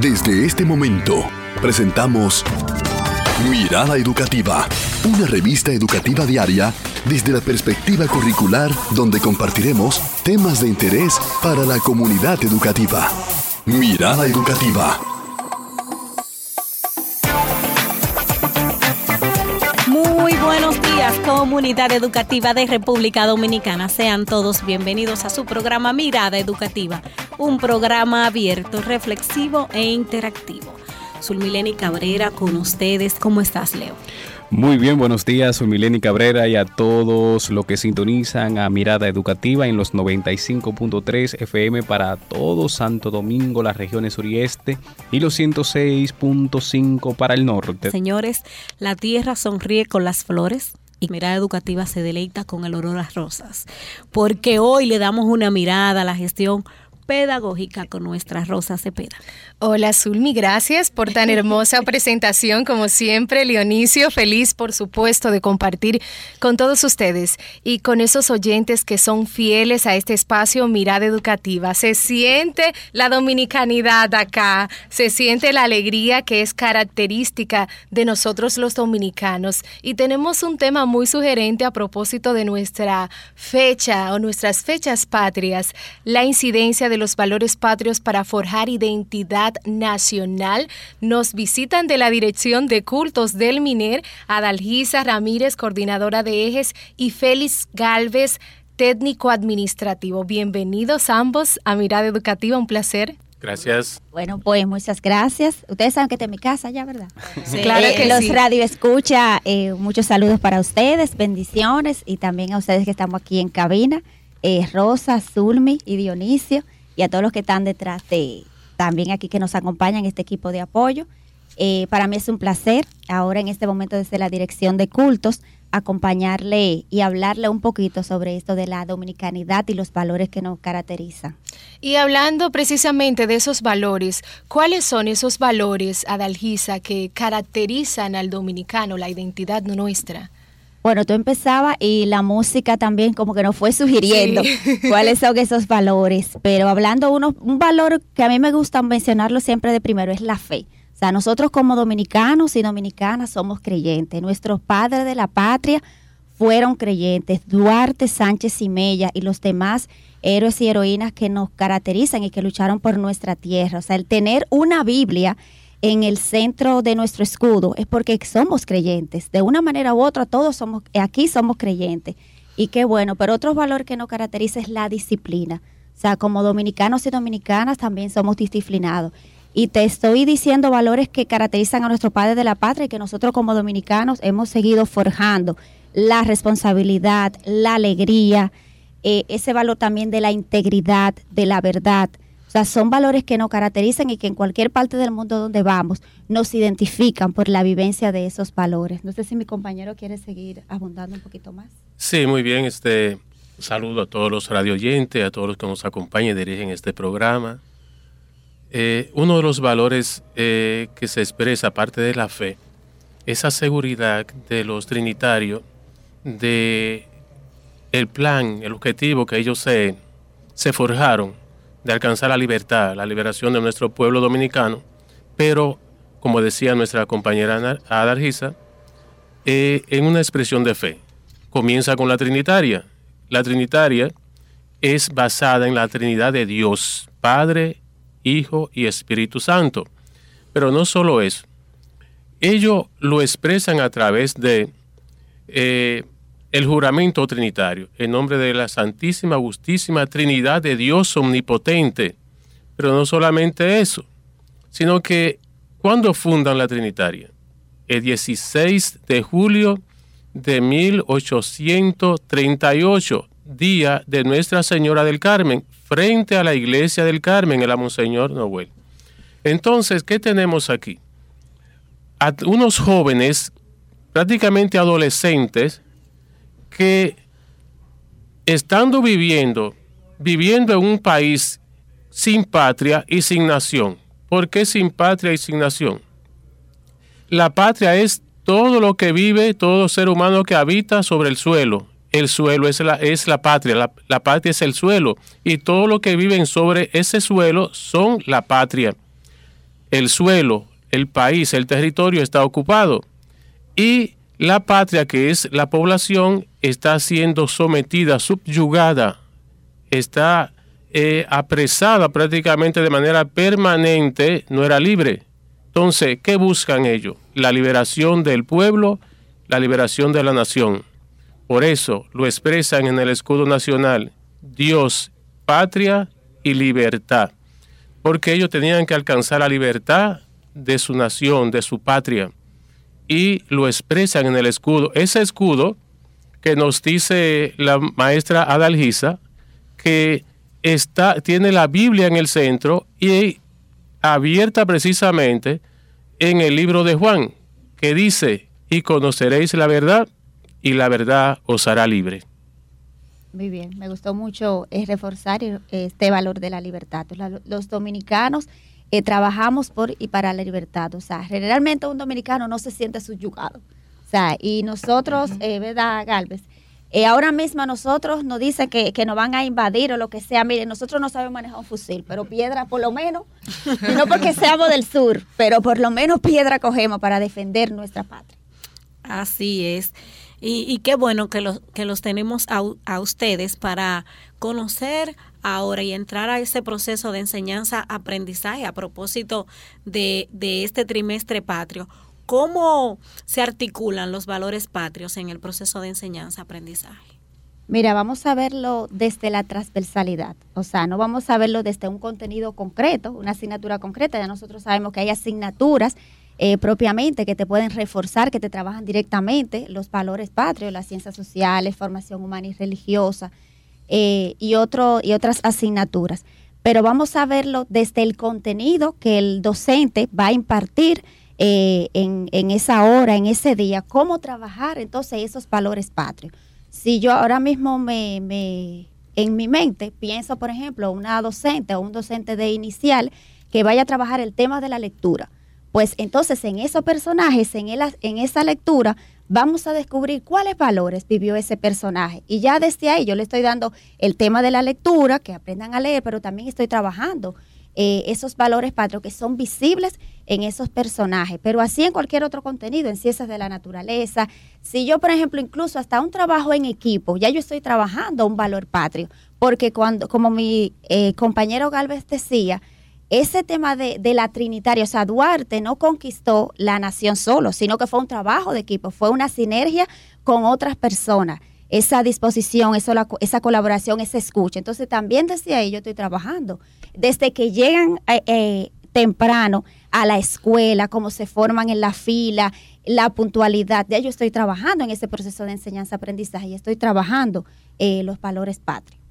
Desde este momento, presentamos Mirada Educativa, una revista educativa diaria desde la perspectiva curricular donde compartiremos temas de interés para la comunidad educativa. Mirada Educativa. Muy buenos días, comunidad educativa de República Dominicana. Sean todos bienvenidos a su programa Mirada Educativa, un programa abierto, reflexivo e interactivo. Sulmileni Cabrera con ustedes. ¿Cómo estás, Leo? Muy bien, buenos días, soy Mileni Cabrera y a todos los que sintonizan a Mirada Educativa en los 95.3 FM para todo Santo Domingo, las regiones orieste y los 106.5 para el norte. Señores, la tierra sonríe con las flores y Mirada Educativa se deleita con el olor a rosas, porque hoy le damos una mirada a la gestión pedagógica con nuestra Rosa Cepeda. Hola Zulmi, gracias por tan hermosa presentación como siempre. Leonicio, feliz por supuesto de compartir con todos ustedes y con esos oyentes que son fieles a este espacio Mirada Educativa. Se siente la dominicanidad acá, se siente la alegría que es característica de nosotros los dominicanos y tenemos un tema muy sugerente a propósito de nuestra fecha o nuestras fechas patrias, la incidencia de los valores patrios para forjar identidad nacional. Nos visitan de la Dirección de Cultos del MINER, Adalgisa Ramírez, coordinadora de ejes, y Félix Galvez, técnico administrativo. Bienvenidos ambos a Mirada Educativa, un placer. Gracias. Bueno, pues muchas gracias. Ustedes saben que está en mi casa ya, ¿verdad? Sí, claro que los sí. radio escucha, eh, muchos saludos para ustedes, bendiciones y también a ustedes que estamos aquí en cabina, eh, Rosa, Zulmi y Dionisio y a todos los que están detrás de también aquí que nos acompañan este equipo de apoyo. Eh, para mí es un placer ahora en este momento desde la dirección de cultos acompañarle y hablarle un poquito sobre esto de la dominicanidad y los valores que nos caracterizan. Y hablando precisamente de esos valores, ¿cuáles son esos valores, Adalgisa, que caracterizan al dominicano, la identidad nuestra? Bueno, tú empezabas y la música también como que nos fue sugiriendo Sí. cuáles son esos valores. Pero hablando uno, un valor que a mí me gusta mencionarlo siempre de primero es la fe. O sea, nosotros como dominicanos y dominicanas somos creyentes. Nuestros padres de la patria fueron creyentes. Duarte, Sánchez y Mella y los demás héroes y heroínas que nos caracterizan y que lucharon por nuestra tierra. O sea, el tener una Biblia en el centro de nuestro escudo es porque somos creyentes. De una manera u otra, todos somos, aquí somos creyentes. Y qué bueno, pero otro valor que nos caracteriza es la disciplina. O sea, como dominicanos y dominicanas también somos disciplinados. Y te estoy diciendo valores que caracterizan a nuestro padre de la patria y que nosotros como dominicanos hemos seguido forjando. La responsabilidad, la alegría, eh, ese valor también de la integridad, de la verdad. Son valores que nos caracterizan y que en cualquier parte del mundo donde vamos nos identifican por la vivencia de esos valores. No sé si mi compañero quiere seguir abundando un poquito más. Sí, muy bien. Este saludo a todos los radioyentes, a todos los que nos acompañan y dirigen este programa. Eh, uno de los valores eh, que se expresa, aparte de la fe, esa seguridad de los trinitarios de el plan, el objetivo que ellos se forjaron de alcanzar la libertad, la liberación de nuestro pueblo dominicano, pero, como decía nuestra compañera Adargisa, eh, en una expresión de fe. Comienza con la Trinitaria. La Trinitaria es basada en la Trinidad de Dios, Padre, Hijo y Espíritu Santo. Pero no solo eso. Ellos lo expresan a través de eh, el juramento trinitario, en nombre de la Santísima, Justísima Trinidad de Dios Omnipotente. Pero no solamente eso, sino que cuando fundan la Trinitaria, el 16 de julio de 1838, día de Nuestra Señora del Carmen, frente a la iglesia del Carmen, en la Monseñor Noel. Entonces, ¿qué tenemos aquí? A unos jóvenes, prácticamente adolescentes, que estando viviendo, viviendo en un país sin patria y sin nación. ¿Por qué sin patria y sin nación? La patria es todo lo que vive, todo ser humano que habita sobre el suelo. El suelo es la, es la patria, la, patria es el suelo. Y todo lo que viven sobre ese suelo son la patria. el suelo, el país, el territorio está ocupado. Y la patria, que es la población, está siendo sometida, subyugada, está eh, apresada prácticamente de manera permanente, no era libre. Entonces, ¿qué buscan ellos? La liberación del pueblo, la liberación de la nación. Por eso lo expresan en el escudo nacional, Dios, patria y libertad. Porque ellos tenían que alcanzar la libertad de su nación, de su patria. Y lo expresan en el escudo. Ese escudo que nos dice la maestra Adalgisa, que está, tiene la Biblia en el centro y abierta precisamente en el libro de Juan, que dice, y conoceréis la verdad, y la verdad os hará libre. Muy bien, me gustó mucho eh, reforzar este valor de la libertad. Los dominicanos eh, trabajamos por y para la libertad. O sea, generalmente un dominicano no se siente subyugado. O sea, y nosotros, eh, ¿verdad, Galvez? Eh, ahora mismo nosotros nos dicen que, que, nos van a invadir o lo que sea. Miren, nosotros no sabemos manejar un fusil, pero piedra por lo menos, no porque seamos del sur, pero por lo menos piedra cogemos para defender nuestra patria. Así es. Y, qué bueno que los, que los tenemos a, a ustedes para conocer ahora y entrar a ese proceso de enseñanza-aprendizaje a propósito de, de este trimestre patrio. ¿Cómo se articulan los valores patrios en el proceso de enseñanza-aprendizaje? Mira, vamos a verlo desde la transversalidad, o sea, no vamos a verlo desde un contenido concreto, una asignatura concreta, ya nosotros sabemos que hay asignaturas eh, propiamente que te pueden reforzar, que te trabajan directamente los valores patrios, las ciencias sociales, formación humana y religiosa eh, y, otro, y otras asignaturas. Pero vamos a verlo desde el contenido que el docente va a impartir eh, en, en, esa hora, en ese día, cómo trabajar entonces esos valores patrios. Si yo ahora mismo me, en mi mente pienso, por ejemplo, una docente o un docente de inicial que vaya a trabajar el tema de la lectura, pues entonces en esos personajes, en, el, en esa lectura, vamos a descubrir cuáles valores vivió ese personaje. Y ya desde ahí yo le estoy dando el tema de la lectura, que aprendan a leer, pero también estoy trabajando eh, esos valores patrios que son visibles en esos personajes, pero así en cualquier otro contenido, en ciencias de la naturaleza. Si yo, por ejemplo, incluso hasta un trabajo en equipo, ya yo estoy trabajando un valor patrio, porque cuando, como mi eh, compañero Galvez decía, ese tema de, de, la trinitaria, o sea, Duarte no conquistó la nación solo, sino que fue un trabajo de equipo, fue una sinergia con otras personas esa disposición, eso, esa colaboración, esa escucha. Entonces también desde ahí yo estoy trabajando. Desde que llegan eh, eh, temprano a la escuela, cómo se forman en la fila, la puntualidad, ya yo estoy trabajando en ese proceso de enseñanza-aprendizaje y estoy trabajando eh, los valores patrios.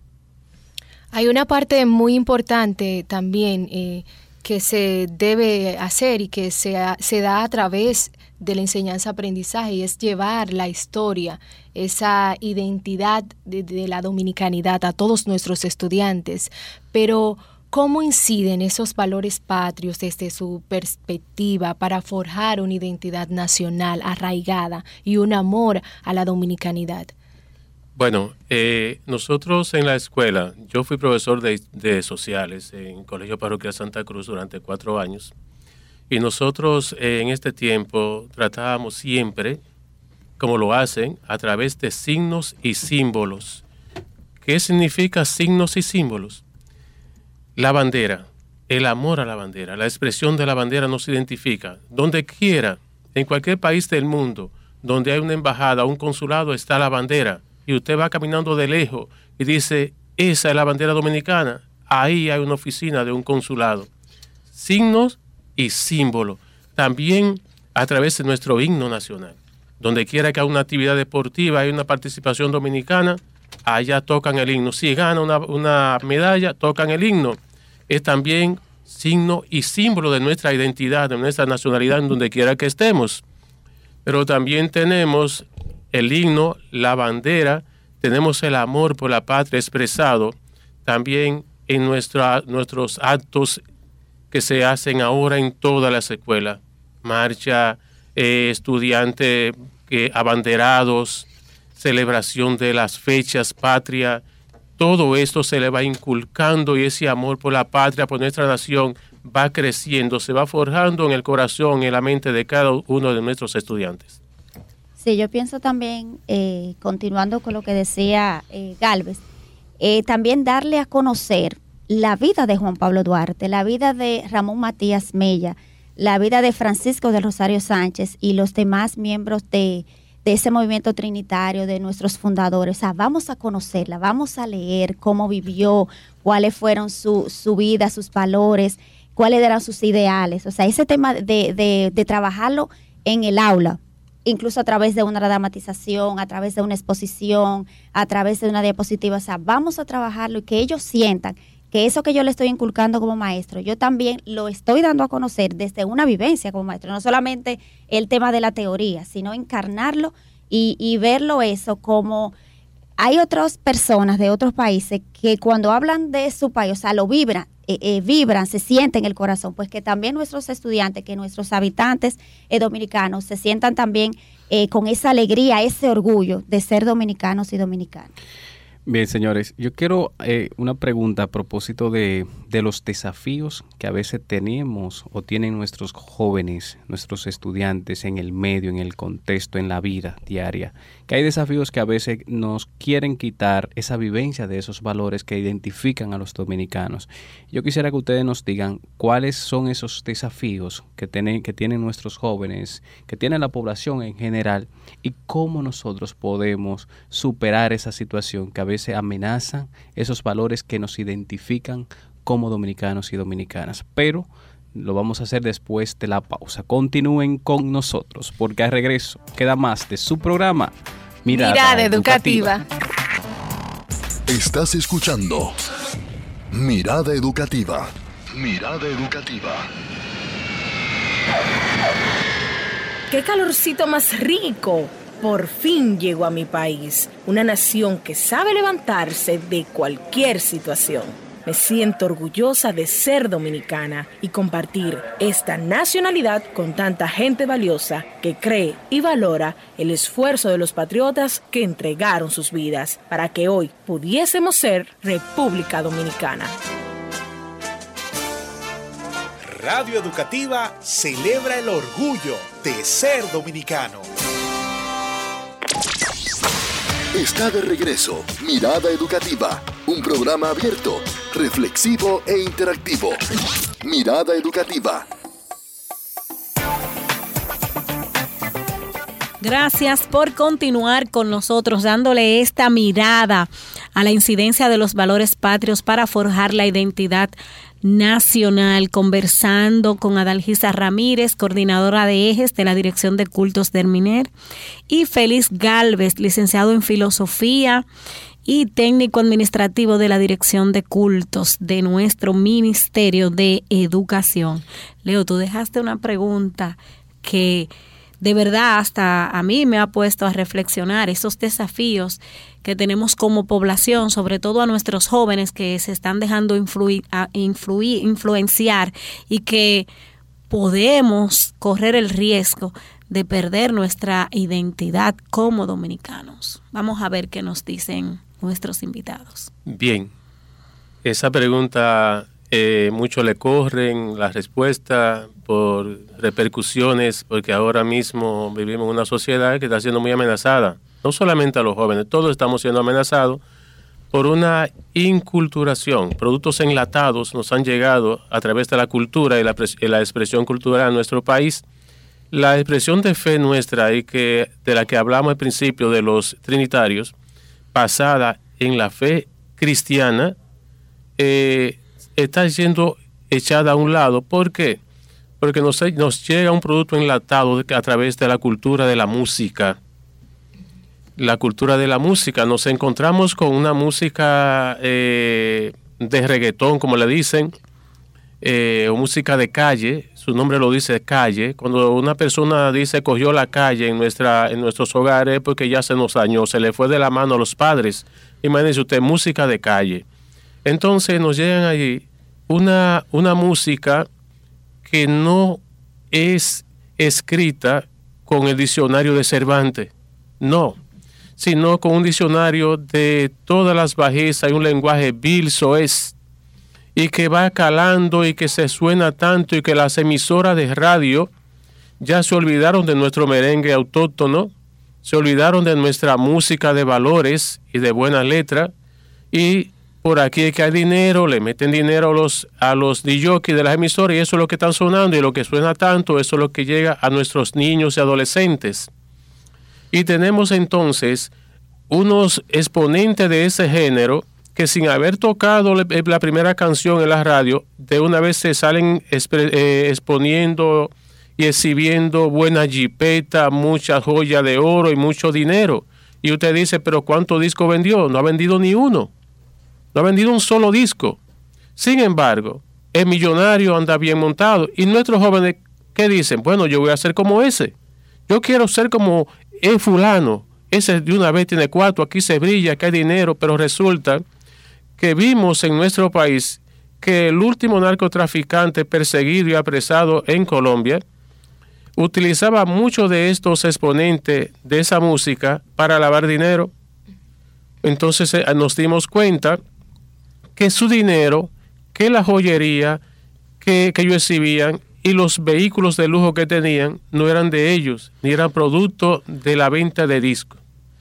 Hay una parte muy importante también que se debe hacer y que se, se da a través de la enseñanza-aprendizaje y es llevar la historia, esa identidad de, la dominicanidad a todos nuestros estudiantes. Pero, ¿cómo inciden esos valores patrios desde su perspectiva para forjar una identidad nacional arraigada y un amor a la dominicanidad? Bueno, eh, nosotros en la escuela, yo fui profesor de, sociales en Colegio Parroquial Santa Cruz durante cuatro años y nosotros eh, en este tiempo tratábamos siempre, como lo hacen, a través de signos y símbolos. ¿Qué significa signos y símbolos? La bandera, el amor a la bandera, la expresión de la bandera nos identifica. Donde quiera, en cualquier país del mundo, donde hay una embajada, un consulado, está la bandera. Y usted va caminando de lejos y dice, esa es la bandera dominicana. Ahí hay una oficina de un consulado. Signos y símbolo. También a través de nuestro himno nacional. Donde quiera que haya una actividad deportiva, hay una participación dominicana, allá tocan el himno. Si gana una, medalla, tocan el himno. Es también signo y símbolo de nuestra identidad, de nuestra nacionalidad, en donde quiera que estemos. Pero también tenemos el himno, la bandera, tenemos el amor por la patria expresado también en nuestros actos que se hacen ahora en todas las escuelas. Marcha, eh, estudiantes abanderados, celebración de las fechas patria. Todo esto se le va inculcando y ese amor por la patria, por nuestra nación, va creciendo, se va forjando en el corazón en la mente de cada uno de nuestros estudiantes. Sí, yo pienso también, eh, continuando con lo que decía eh, Galvez, eh, también darle a conocer la vida de Juan Pablo Duarte, la vida de Ramón Matías Mella, la vida de Francisco de Rosario Sánchez y los demás miembros de, ese movimiento trinitario, de nuestros fundadores. O sea, vamos a conocerla, vamos a leer cómo vivió, cuáles fueron su, su vida, sus valores, cuáles eran sus ideales. O sea, ese tema de, de trabajarlo en el aula, incluso a través de una dramatización, a través de una exposición, a través de una diapositiva. O sea, vamos a trabajarlo y que ellos sientan que eso que yo le estoy inculcando como maestro, yo también lo estoy dando a conocer desde una vivencia como maestro, no solamente el tema de la teoría, sino encarnarlo y, verlo eso como hay otras personas de otros países que cuando hablan de su país, o sea, lo vibran, eh, eh, vibran, se sienten en el corazón, pues que también nuestros estudiantes, que nuestros habitantes eh, dominicanos se sientan también con esa alegría, ese orgullo de ser dominicanos y dominicanos. Bien, señores, yo quiero eh, una pregunta a propósito de, de, los desafíos que a veces tenemos o tienen nuestros jóvenes, nuestros estudiantes en el medio, en el contexto, en la vida diaria. Que hay desafíos que a veces nos quieren quitar esa vivencia de esos valores que identifican a los dominicanos. Yo quisiera que ustedes nos digan cuáles son esos desafíos que tienen, que tienen nuestros jóvenes, que tiene la población en general y cómo nosotros podemos superar esa situación que a veces se amenazan esos valores que nos identifican como dominicanos y dominicanas. Pero lo vamos a hacer después de la pausa. Continúen con nosotros, porque al regreso queda más de su programa Mirada, educativa. Estás escuchando Mirada Educativa. Mirada Educativa. ¡Qué calorcito más rico! Por fin llegó a mi país, una nación que sabe levantarse de cualquier situación. Me siento orgullosa de ser dominicana y compartir esta nacionalidad con tanta gente valiosa que cree y valora el esfuerzo de los patriotas que entregaron sus vidas para que hoy pudiésemos ser República Dominicana. Radio Educativa celebra el orgullo de ser dominicano. Está de regreso Mirada Educativa, un programa abierto, reflexivo e interactivo. Mirada Educativa. Gracias por continuar con nosotros dándole esta mirada a la incidencia de los valores patrios para forjar la identidad nacional, conversando con Adalgisa Ramírez, coordinadora de ejes de la Dirección de Cultos del MINER, y Félix Galvez, licenciado en Filosofía y técnico administrativo de la Dirección de Cultos de nuestro Ministerio de Educación. Leo, tú dejaste una pregunta que de verdad hasta a mí me ha puesto a reflexionar esos desafíos que tenemos como población, sobre todo a nuestros jóvenes que se están dejando influir, influir, influenciar y que podemos correr el riesgo de perder nuestra identidad como dominicanos. Vamos a ver qué nos dicen nuestros invitados. Bien, esa pregunta eh, mucho le corren la respuesta por repercusiones, porque ahora mismo vivimos una sociedad que está siendo muy amenazada, no solamente a los jóvenes, todos estamos siendo amenazados por una inculturación. Productos enlatados nos han llegado a través de la cultura y la, expresión cultural en nuestro país. La expresión de fe nuestra y que, de la que hablamos al principio de los trinitarios, basada en la fe cristiana, eh, está siendo echada a un lado. ¿Por qué? Porque nos, nos llega un producto enlatado a través de la cultura de la música. La cultura de la música. Nos encontramos con una música eh, de reggaetón, como le dicen, eh, música de calle, su nombre lo dice calle. Cuando una persona dice cogió la calle en, nuestra, en nuestros hogares, porque ya se nos dañó, se le fue de la mano a los padres. Imagínense usted, música de calle. Entonces nos llegan allí una, una música que no es escrita con el diccionario de Cervantes, no, sino con un diccionario de todas las bajezas y un lenguaje vil soez. y que va calando y que se suena tanto y que las emisoras de radio ya se olvidaron de nuestro merengue autóctono, se olvidaron de nuestra música de valores y de buena letra y por aquí que hay dinero, le meten dinero a los, a los de las emisoras y eso es lo que están sonando y lo que suena tanto, eso es lo que llega a nuestros niños y adolescentes. Y tenemos entonces unos exponentes de ese género que sin haber tocado la primera canción en la radio, de una vez se salen eh, exponiendo y exhibiendo buena jipeta, mucha joya de oro y mucho dinero. Y usted dice, pero ¿cuánto disco vendió? No ha vendido ni uno. No ha vendido un solo disco. Sin embargo, el millonario anda bien montado. Y nuestros jóvenes, ¿qué dicen? Bueno, yo voy a ser como ese. Yo quiero ser como el fulano. Ese de una vez tiene cuatro, aquí se brilla, aquí hay dinero, pero resulta que vimos en nuestro país que el último narcotraficante perseguido y apresado en Colombia utilizaba muchos de estos exponentes de esa música para lavar dinero. Entonces eh, nos dimos cuenta que su dinero, que la joyería que, ellos exhibían y los vehículos de lujo que tenían no eran de ellos, ni eran producto de la venta de discos,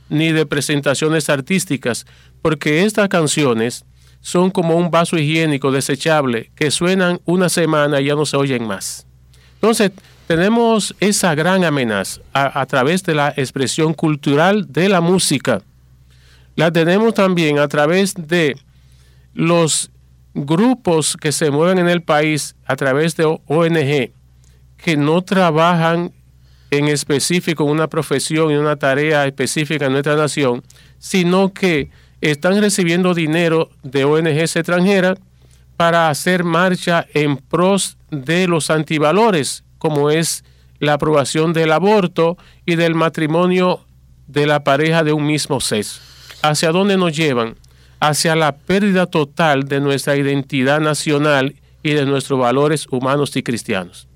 ni de presentaciones artísticas, porque estas canciones son como un vaso higiénico desechable que suenan una semana y ya no se oyen más. Entonces, tenemos esa gran amenaza a, a, través de la expresión cultural de la música. La tenemos también a través de los grupos que se mueven en el país a través de ONG que no trabajan en específico una profesión y una tarea específica en nuestra nación, sino que están recibiendo dinero de ONGs extranjeras para hacer marcha en pros de los antivalores, como es la aprobación del aborto y del matrimonio de la pareja de un mismo sexo. ¿Hacia dónde nos llevan? Hacia la pérdida total de nuestra identidad nacional y de nuestros valores humanos y cristianos.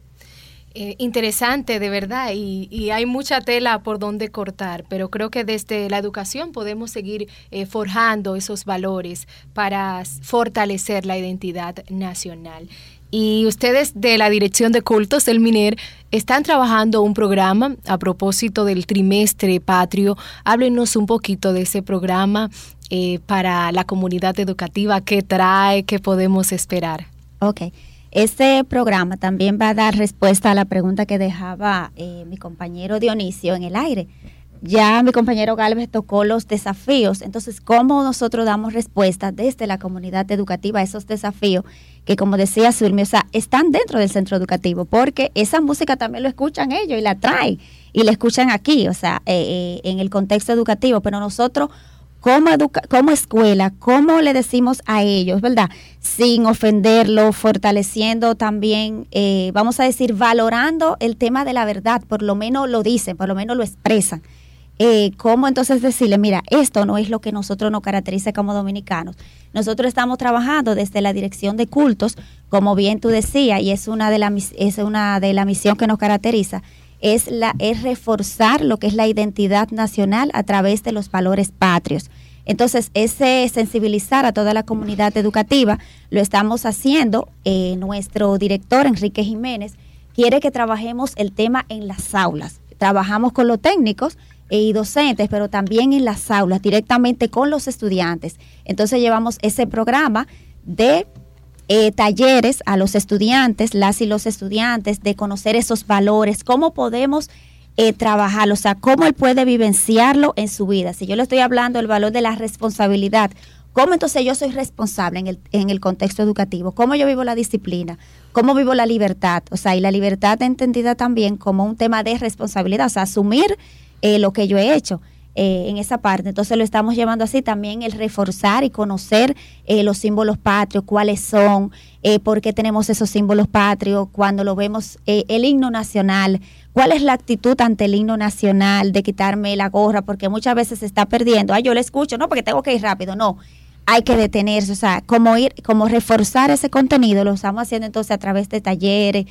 Eh, interesante, de verdad, y, hay mucha tela por donde cortar, pero creo que desde la educación podemos seguir eh, forjando esos valores para fortalecer la identidad nacional. Y ustedes de la Dirección de Cultos del MINER están trabajando un programa a propósito del trimestre patrio. Háblenos un poquito de ese programa eh, para la comunidad educativa, qué trae, qué podemos esperar. Ok. Este programa también va a dar respuesta a la pregunta que dejaba eh, mi compañero Dionisio en el aire. Ya mi compañero Galvez tocó los desafíos, entonces, ¿cómo nosotros damos respuesta desde la comunidad educativa a esos desafíos que, como decía Surmi, o sea, están dentro del centro educativo? Porque esa música también lo escuchan ellos y la traen y la escuchan aquí, o sea, eh, en el contexto educativo, pero nosotros como, como escuela, cómo le decimos a ellos, ¿verdad? Sin ofenderlo, fortaleciendo también, eh, vamos a decir, valorando el tema de la verdad, por lo menos lo dicen, por lo menos lo expresan. Eh, ¿Cómo entonces decirle, mira, esto no es lo que nosotros nos caracteriza como dominicanos? Nosotros estamos trabajando desde la dirección de cultos, como bien tú decías, y es una de las es una de la misión que nos caracteriza, es, la, es reforzar lo que es la identidad nacional a través de los valores patrios. Entonces, ese sensibilizar a toda la comunidad educativa lo estamos haciendo. Eh, nuestro director, Enrique Jiménez, quiere que trabajemos el tema en las aulas. Trabajamos con los técnicos y docentes, pero también en las aulas, directamente con los estudiantes. Entonces, llevamos ese programa de eh, talleres a los estudiantes, las y los estudiantes, de conocer esos valores, cómo podemos eh, trabajarlo, o sea, cómo él puede vivenciarlo en su vida. Si yo le estoy hablando del valor de la responsabilidad, ¿cómo entonces yo soy responsable en el, en el contexto educativo? ¿Cómo yo vivo la disciplina? ¿Cómo vivo la libertad? O sea, y la libertad entendida también como un tema de responsabilidad, o sea, asumir eh, lo que yo he hecho. Eh, en esa parte. Entonces lo estamos llevando así también el reforzar y conocer eh, los símbolos patrios, cuáles son, eh, por qué tenemos esos símbolos patrios, cuando lo vemos, el himno nacional, cuál es la actitud ante el himno nacional de quitarme la gorra, porque muchas veces se está perdiendo. Ah, yo lo escucho, no, porque tengo que ir rápido, no. Hay que detenerse, o sea, como ir, como reforzar ese contenido, lo estamos haciendo entonces a través de talleres,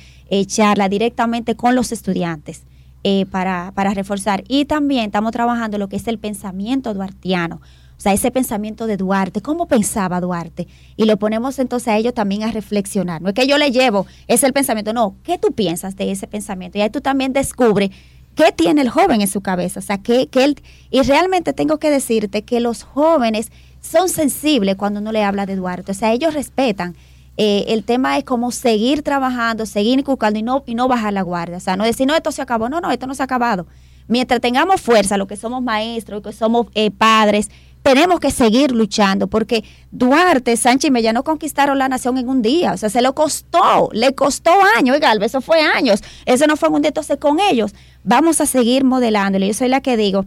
charlas directamente con los estudiantes. Eh, para, para reforzar. Y también estamos trabajando lo que es el pensamiento duartiano, O sea, ese pensamiento de Duarte, ¿cómo pensaba Duarte? Y lo ponemos entonces a ellos también a reflexionar. No es que yo le llevo, es el pensamiento, no, ¿qué tú piensas de ese pensamiento? Y ahí tú también descubres qué tiene el joven en su cabeza. O sea, que, que él, y realmente tengo que decirte que los jóvenes son sensibles cuando uno le habla de Duarte. O sea, ellos respetan. Eh, el tema es como seguir trabajando, seguir inculcando y no, y no bajar la guardia. O sea, no decir, no, esto se acabó. No, no, esto no se ha acabado. Mientras tengamos fuerza, lo que somos maestros, que somos eh, padres, tenemos que seguir luchando porque Duarte, Sánchez y Mella no conquistaron la nación en un día, o sea, se lo costó, le costó años, oiga, eso fue años, eso no fue un día, entonces con ellos vamos a seguir modelándolo. Yo soy la que digo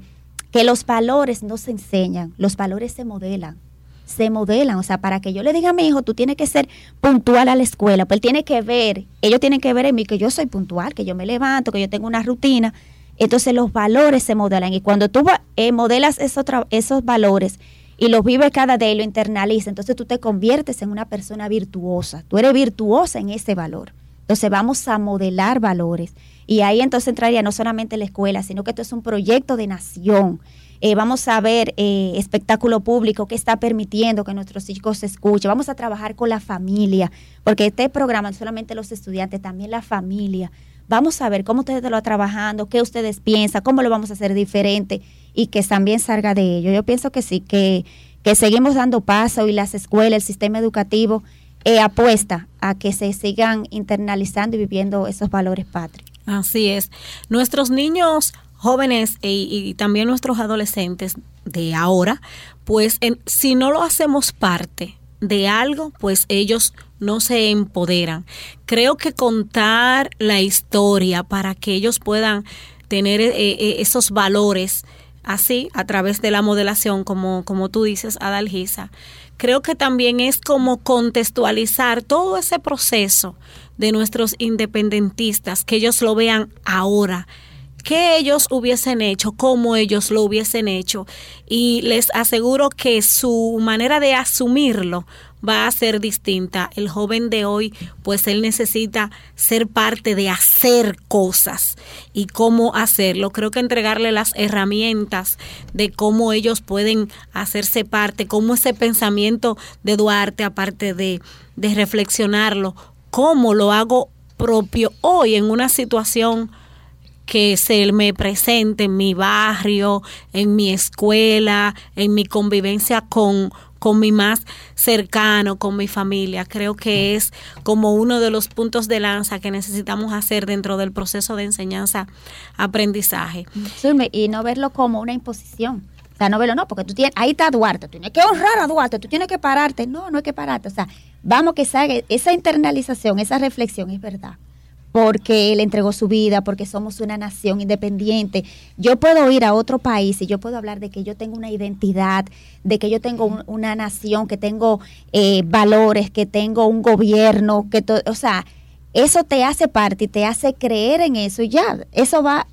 que los valores no se enseñan, los valores se modelan se modelan. O sea, para que yo le diga a mi hijo, tú tienes que ser puntual a la escuela, pues él tiene que ver, ellos tienen que ver en mí que yo soy puntual, que yo me levanto, que yo tengo una rutina. Entonces los valores se modelan y cuando tú eh, modelas esos, esos valores y los vives cada día y lo internalizas, entonces tú te conviertes en una persona virtuosa. Tú eres virtuosa en ese valor. Entonces vamos a modelar valores. Y ahí entonces entraría no solamente la escuela, sino que esto es un proyecto de nación. Eh, vamos a ver eh, espectáculo público que está permitiendo que nuestros hijos se escuchen. Vamos a trabajar con la familia, porque este programa no solamente los estudiantes, también la familia. Vamos a ver cómo ustedes lo están trabajando, qué ustedes piensan, cómo lo vamos a hacer diferente y que también salga de ello. Yo pienso que sí, que, que seguimos dando paso y las escuelas, el sistema educativo eh, apuesta a que se sigan internalizando y viviendo esos valores patrios. Así es. Nuestros niños jóvenes y, también nuestros adolescentes de ahora, pues si no lo hacemos parte de algo, pues ellos no se empoderan. Creo que contar la historia para que ellos puedan tener eh, eh, esos valores así a través de la modelación, como, como tú dices, Adalgisa, creo que también es como contextualizar todo ese proceso de nuestros independentistas, que ellos lo vean ahora, qué ellos hubiesen hecho, cómo ellos lo hubiesen hecho. Y les aseguro que su manera de asumirlo va a ser distinta. El joven de hoy, pues él necesita ser parte de hacer cosas y cómo hacerlo. Creo que entregarle las herramientas de cómo ellos pueden hacerse parte, cómo ese pensamiento de Duarte, aparte de, de reflexionarlo, cómo lo hago propio hoy en una situación que se me presente en mi barrio, en mi escuela, en mi convivencia con, con mi más cercano, con mi familia. Creo que es como uno de los puntos de lanza que necesitamos hacer dentro del proceso de enseñanza-aprendizaje. Y no verlo como una imposición. O sea, no verlo, no, porque tú tienes, ahí está Duarte, tú tienes que honrar a Duarte, tú tienes que pararte. No, no hay que pararte. O sea, vamos que esa internalización, esa reflexión es verdad porque él entregó su vida, porque somos una nación independiente. Yo puedo ir a otro país y yo puedo hablar de que yo tengo una identidad, de que yo tengo una nación, que tengo eh, valores, que tengo un gobierno, que o sea, eso te hace parte y te hace creer en eso y ya, eso va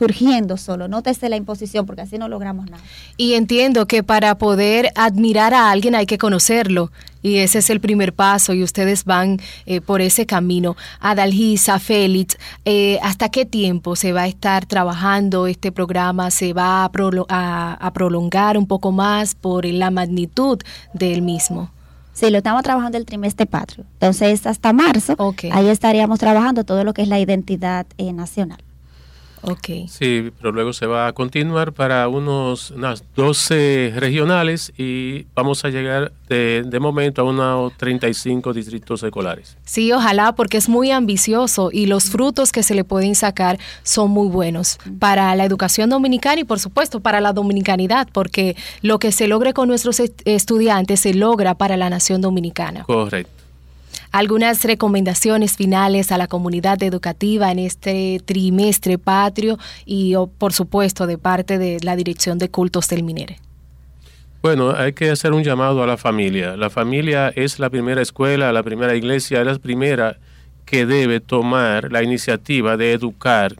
surgiendo solo, no desde la imposición, porque así no logramos nada. Y entiendo que para poder admirar a alguien hay que conocerlo. Y ese es el primer paso y ustedes van eh, por ese camino. Adalgisa, Félix, eh, ¿hasta qué tiempo se va a estar trabajando este programa? ¿Se va a, a, prolongar un poco más por la magnitud del mismo? Sí, lo estamos trabajando el trimestre patrio. Entonces, hasta marzo, ahí estaríamos trabajando todo lo que es la identidad eh, nacional. Okay. Sí, pero luego se va a continuar para unos unas 12 regionales y vamos a llegar de, de, momento a unos 35 distritos escolares. Sí, ojalá, porque es muy ambicioso y los frutos que se le pueden sacar son muy buenos para la educación dominicana y por supuesto para la dominicanidad, porque lo que se logre con nuestros estudiantes se logra para la nación dominicana. Correcto algunas recomendaciones finales a la comunidad educativa en este trimestre patrio y, por supuesto, de parte de la Dirección de Cultos del Minere. Bueno, hay que hacer un llamado a la familia. La familia es la primera escuela, la primera iglesia, es la primera que debe tomar la iniciativa de educar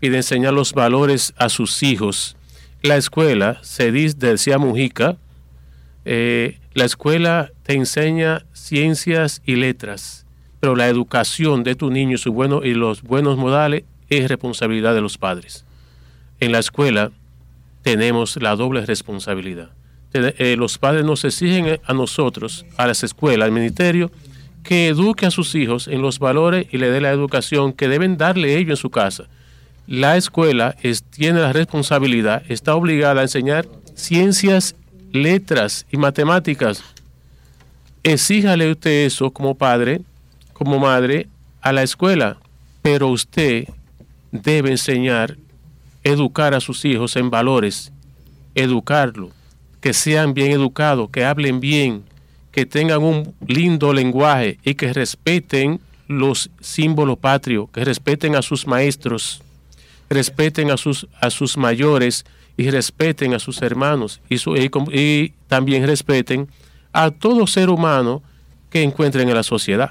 y de enseñar los valores a sus hijos. La escuela, se dice, decía Mujica, eh, la escuela te enseña ciencias y letras, pero la educación de tu niño su bueno, y los buenos modales es responsabilidad de los padres. En la escuela tenemos la doble responsabilidad. eh, los padres nos exigen a nosotros, a las escuelas, al ministerio, que eduque a sus hijos en los valores y le dé la educación que deben darle ellos en su casa. La escuela tiene la responsabilidad, está obligada a enseñar ciencias, letras y matemáticas. Exíjale usted eso como padre, como madre, a la escuela, pero usted debe enseñar, educar a sus hijos en valores, educarlo, que sean bien educados, que hablen bien, que tengan un lindo lenguaje y que respeten los símbolos patrios, que respeten a sus maestros, respeten a sus, a sus mayores y respeten a sus hermanos y, y también respeten a todo ser humano que encuentren en la sociedad.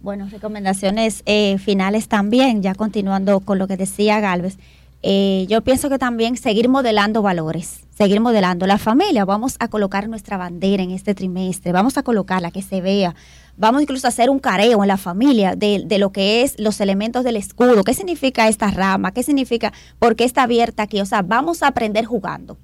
Bueno, recomendaciones eh, finales también, ya continuando con lo que decía Galvez. Eh, yo pienso que también seguir modelando valores, seguir modelando la familia. Vamos a colocar nuestra bandera en este trimestre, vamos a colocarla, que se vea. Vamos incluso a hacer un careo en la familia de, de lo que es los elementos del escudo, qué significa esta rama, qué significa, por qué está abierta aquí. O sea, vamos a aprender jugando.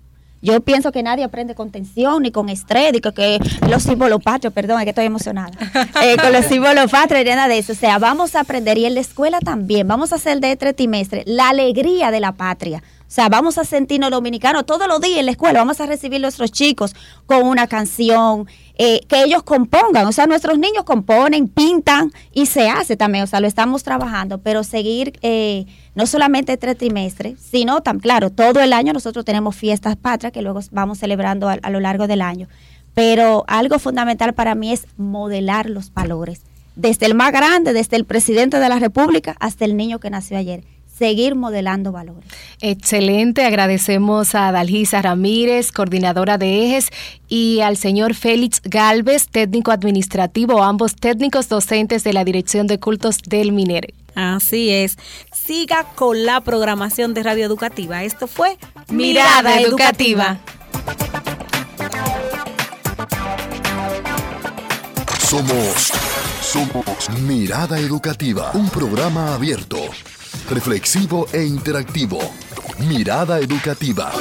Yo pienso que nadie aprende con tensión ni con estrés, y que, los símbolos patrios, perdón, es que estoy emocionada, eh, con los símbolos patrios y nada de eso. O sea, vamos a aprender y en la escuela también, vamos a hacer de este trimestre la alegría de la patria. O sea, vamos a sentirnos dominicanos todos los días en la escuela, vamos a recibir a nuestros chicos con una canción, eh, que ellos compongan, o sea, nuestros niños componen, pintan y se hace también, o sea, lo estamos trabajando, pero seguir eh, no solamente tres trimestres, sino, tan claro, todo el año nosotros tenemos fiestas patrias que luego vamos celebrando a, lo largo del año, pero algo fundamental para mí es modelar los valores, desde el más grande, desde el presidente de la República hasta el niño que nació ayer seguir modelando valores. Excelente, agradecemos a Dalgisa Ramírez, coordinadora de ejes, y al señor Félix Galvez, técnico administrativo, ambos técnicos docentes de la Dirección de Cultos del Minere. Así es. Siga con la programación de Radio Educativa. Esto fue Mirada, Educativa. Somos, somos Mirada Educativa, un programa abierto reflexivo e interactivo. Mirada educativa.